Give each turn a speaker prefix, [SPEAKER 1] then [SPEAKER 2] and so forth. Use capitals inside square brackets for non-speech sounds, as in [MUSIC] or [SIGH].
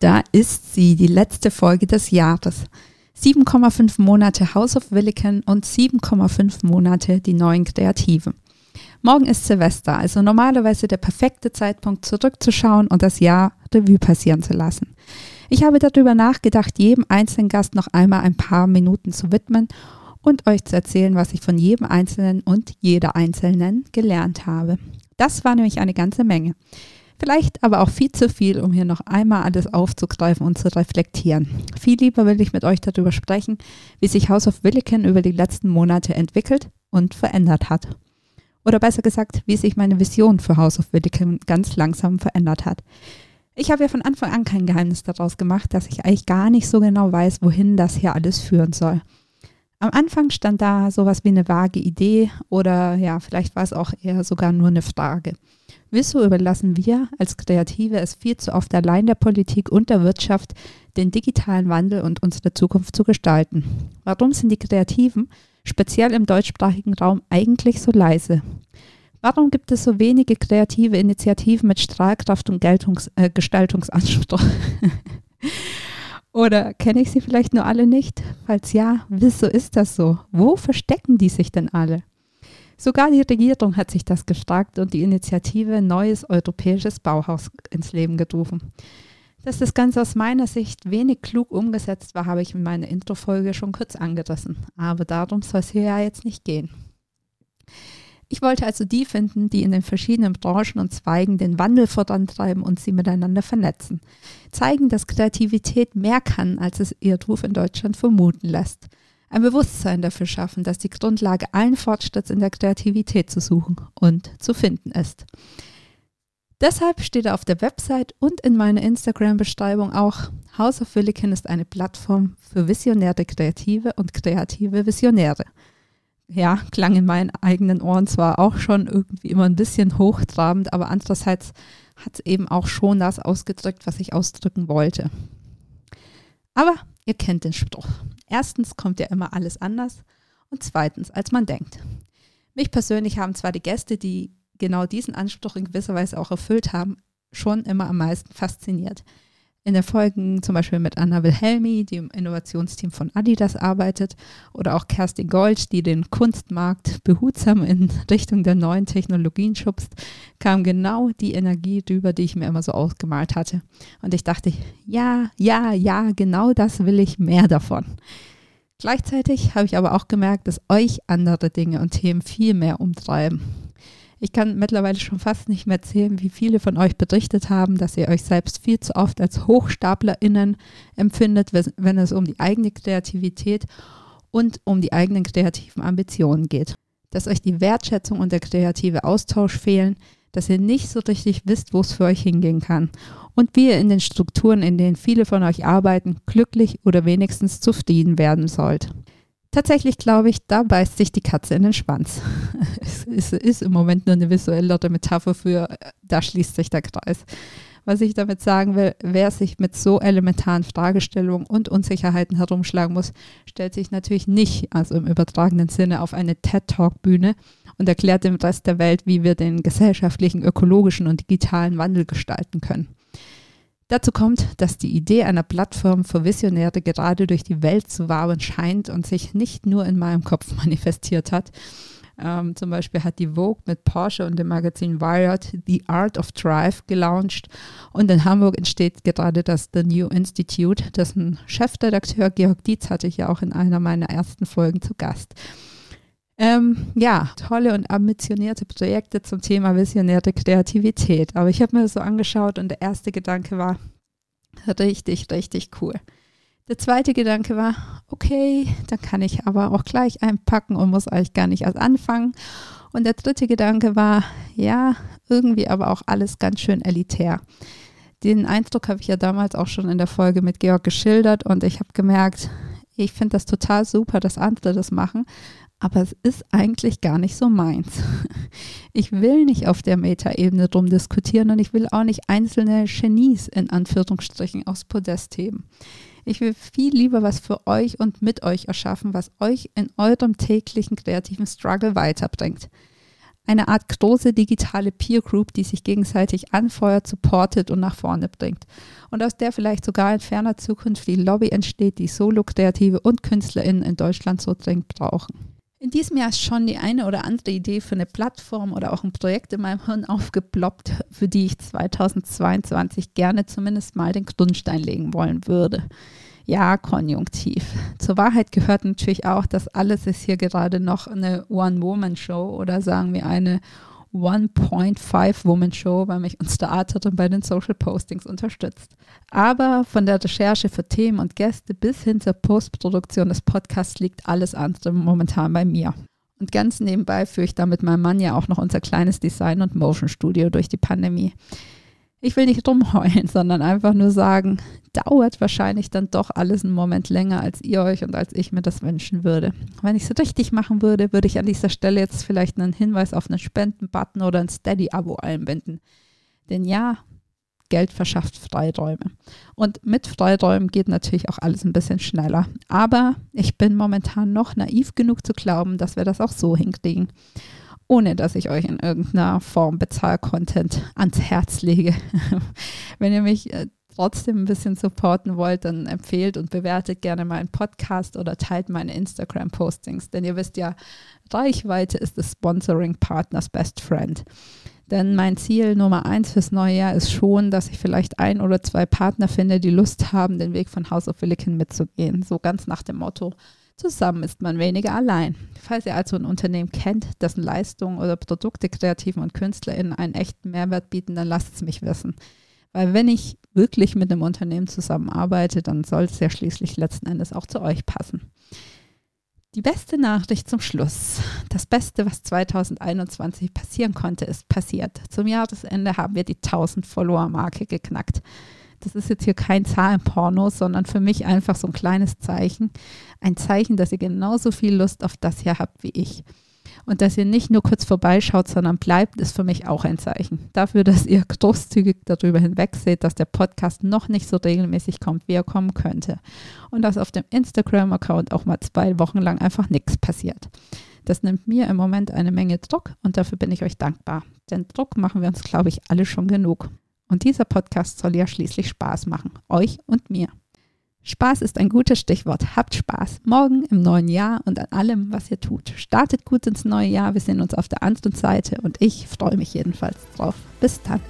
[SPEAKER 1] Da ist sie, die letzte Folge des Jahres. 7,5 Monate House of Williken und 7,5 Monate die neuen Kreativen. Morgen ist Silvester, also normalerweise der perfekte Zeitpunkt zurückzuschauen und das Jahr Revue passieren zu lassen. Ich habe darüber nachgedacht, jedem einzelnen Gast noch einmal ein paar Minuten zu widmen und euch zu erzählen, was ich von jedem Einzelnen und jeder Einzelnen gelernt habe. Das war nämlich eine ganze Menge. Vielleicht aber auch viel zu viel, um hier noch einmal alles aufzugreifen und zu reflektieren. Viel lieber will ich mit euch darüber sprechen, wie sich House of Williken über die letzten Monate entwickelt und verändert hat. Oder besser gesagt, wie sich meine Vision für House of Williken ganz langsam verändert hat. Ich habe ja von Anfang an kein Geheimnis daraus gemacht, dass ich eigentlich gar nicht so genau weiß, wohin das hier alles führen soll. Am Anfang stand da sowas wie eine vage Idee oder ja, vielleicht war es auch eher sogar nur eine Frage. Wieso überlassen wir als Kreative es viel zu oft allein der Politik und der Wirtschaft, den digitalen Wandel und unsere Zukunft zu gestalten? Warum sind die Kreativen, speziell im deutschsprachigen Raum, eigentlich so leise? Warum gibt es so wenige kreative Initiativen mit Strahlkraft und Geltungs äh, Gestaltungsanspruch? [LAUGHS] Oder kenne ich sie vielleicht nur alle nicht? Falls ja, wieso ist das so? Wo verstecken die sich denn alle? Sogar die Regierung hat sich das gefragt und die Initiative Neues Europäisches Bauhaus ins Leben gerufen. Dass das Ganze aus meiner Sicht wenig klug umgesetzt war, habe ich in meiner Introfolge schon kurz angerissen. Aber darum soll es hier ja jetzt nicht gehen. Ich wollte also die finden, die in den verschiedenen Branchen und Zweigen den Wandel vorantreiben und sie miteinander vernetzen. Zeigen, dass Kreativität mehr kann, als es ihr Ruf in Deutschland vermuten lässt ein Bewusstsein dafür schaffen, dass die Grundlage allen Fortschritts in der Kreativität zu suchen und zu finden ist. Deshalb steht auf der Website und in meiner Instagram-Beschreibung auch, House of Williken ist eine Plattform für visionäre Kreative und kreative Visionäre. Ja, klang in meinen eigenen Ohren zwar auch schon irgendwie immer ein bisschen hochtrabend, aber andererseits hat es eben auch schon das ausgedrückt, was ich ausdrücken wollte. Aber ihr kennt den Spruch. Erstens kommt ja immer alles anders und zweitens, als man denkt. Mich persönlich haben zwar die Gäste, die genau diesen Anspruch in gewisser Weise auch erfüllt haben, schon immer am meisten fasziniert in den Folgen zum Beispiel mit Anna Wilhelmi, die im Innovationsteam von Adidas arbeitet, oder auch Kerstin Gold, die den Kunstmarkt behutsam in Richtung der neuen Technologien schubst, kam genau die Energie drüber, die ich mir immer so ausgemalt hatte. Und ich dachte, ja, ja, ja, genau das will ich mehr davon. Gleichzeitig habe ich aber auch gemerkt, dass euch andere Dinge und Themen viel mehr umtreiben. Ich kann mittlerweile schon fast nicht mehr zählen, wie viele von euch berichtet haben, dass ihr euch selbst viel zu oft als HochstaplerInnen empfindet, wenn es um die eigene Kreativität und um die eigenen kreativen Ambitionen geht. Dass euch die Wertschätzung und der kreative Austausch fehlen, dass ihr nicht so richtig wisst, wo es für euch hingehen kann und wie ihr in den Strukturen, in denen viele von euch arbeiten, glücklich oder wenigstens zufrieden werden sollt. Tatsächlich glaube ich, da beißt sich die Katze in den Schwanz. [LAUGHS] es ist, ist, im Moment nur eine visuelle Metapher für, da schließt sich der Kreis. Was ich damit sagen will, wer sich mit so elementaren Fragestellungen und Unsicherheiten herumschlagen muss, stellt sich natürlich nicht, also im übertragenen Sinne, auf eine TED-Talk-Bühne und erklärt dem Rest der Welt, wie wir den gesellschaftlichen, ökologischen und digitalen Wandel gestalten können. Dazu kommt, dass die Idee einer Plattform für Visionäre gerade durch die Welt zu wabern scheint und sich nicht nur in meinem Kopf [LAUGHS] manifestiert hat. Ähm, zum Beispiel hat die Vogue mit Porsche und dem Magazin Wired The Art of Drive gelauncht und in Hamburg entsteht gerade das The New Institute, dessen Chefredakteur Georg Dietz hatte ich ja auch in einer meiner ersten Folgen zu Gast. Ähm, ja, tolle und ambitionierte Projekte zum Thema visionäre Kreativität. Aber ich habe mir das so angeschaut und der erste Gedanke war, richtig, richtig cool. Der zweite Gedanke war, okay, dann kann ich aber auch gleich einpacken und muss eigentlich gar nicht erst anfangen. Und der dritte Gedanke war, ja, irgendwie aber auch alles ganz schön elitär. Den Eindruck habe ich ja damals auch schon in der Folge mit Georg geschildert und ich habe gemerkt, ich finde das total super, dass andere das machen, aber es ist eigentlich gar nicht so meins. Ich will nicht auf der Metaebene drum diskutieren und ich will auch nicht einzelne Genies in Anführungsstrichen aufs Podest heben. Ich will viel lieber was für euch und mit euch erschaffen, was euch in eurem täglichen kreativen Struggle weiterbringt. Eine Art große digitale Peer Group, die sich gegenseitig anfeuert, supportet und nach vorne bringt. Und aus der vielleicht sogar in ferner Zukunft die Lobby entsteht, die Solo-Kreative und KünstlerInnen in Deutschland so dringend brauchen. In diesem Jahr ist schon die eine oder andere Idee für eine Plattform oder auch ein Projekt in meinem Hirn aufgeploppt, für die ich 2022 gerne zumindest mal den Grundstein legen wollen würde. Ja, konjunktiv. Zur Wahrheit gehört natürlich auch, dass alles ist hier gerade noch eine One-Woman-Show oder sagen wir eine 1.5 Woman Show, weil mich unsere Arterin bei den Social Postings unterstützt. Aber von der Recherche für Themen und Gäste bis hin zur Postproduktion des Podcasts liegt alles andere momentan bei mir. Und ganz nebenbei führe ich da mit meinem Mann ja auch noch unser kleines Design- und Motion-Studio durch die Pandemie. Ich will nicht rumheulen, [LAUGHS] sondern einfach nur sagen, dauert wahrscheinlich dann doch alles einen Moment länger, als ihr euch und als ich mir das wünschen würde. Wenn ich es richtig machen würde, würde ich an dieser Stelle jetzt vielleicht einen Hinweis auf einen Spenden-Button oder ein Steady-Abo einbinden. Denn ja, Geld verschafft Freiräume. Und mit Freiräumen geht natürlich auch alles ein bisschen schneller. Aber ich bin momentan noch naiv genug zu glauben, dass wir das auch so hinkriegen ohne dass ich euch in irgendeiner Form Bezahl-Content ans Herz lege. [LAUGHS] Wenn ihr mich äh, trotzdem ein bisschen supporten wollt, dann empfehlt und bewertet gerne meinen Podcast oder teilt meine Instagram-Postings. Denn ihr wisst ja, Reichweite ist das Sponsoring-Partners Best Friend. Denn mein Ziel Nummer eins fürs neue Jahr ist schon, dass ich vielleicht ein oder zwei Partner finde, die Lust haben, den Weg von House of Willikin mitzugehen. So ganz nach dem Motto, Zusammen ist man weniger allein. Falls ihr also ein Unternehmen kennt, dessen Leistungen oder Produkte Kreativen und KünstlerInnen einen echten Mehrwert bieten, dann lasst es mich wissen. Weil wenn ich wirklich mit einem Unternehmen zusammenarbeite, dann soll es ja schließlich letzten Endes auch zu euch passen. Die beste Nachricht zum Schluss. Das Beste, was 2021 passieren konnte, ist passiert. Zum Jahresende haben wir die 1000 Follower-Marke geknackt. Das ist jetzt hier kein Zahlenporno, sondern für mich einfach so ein kleines Zeichen. Ein Zeichen, dass ihr genauso viel Lust auf das hier habt wie ich. Und dass ihr nicht nur kurz vorbeischaut, sondern bleibt, ist für mich auch ein Zeichen. Dafür, dass ihr großzügig darüber hinwegseht, dass der Podcast noch nicht so regelmäßig kommt, wie er kommen könnte. Und dass auf dem Instagram-Account auch mal zwei Wochen lang einfach nichts passiert. Das nimmt mir im Moment eine Menge Druck und dafür bin ich euch dankbar. Denn Druck machen wir uns, glaube ich, alle schon genug. Und dieser Podcast soll ja schließlich Spaß machen, euch und mir. Spaß ist ein gutes Stichwort. Habt Spaß. Morgen im neuen Jahr und an allem, was ihr tut. Startet gut ins neue Jahr. Wir sehen uns auf der anderen Seite und ich freue mich jedenfalls drauf. Bis dann.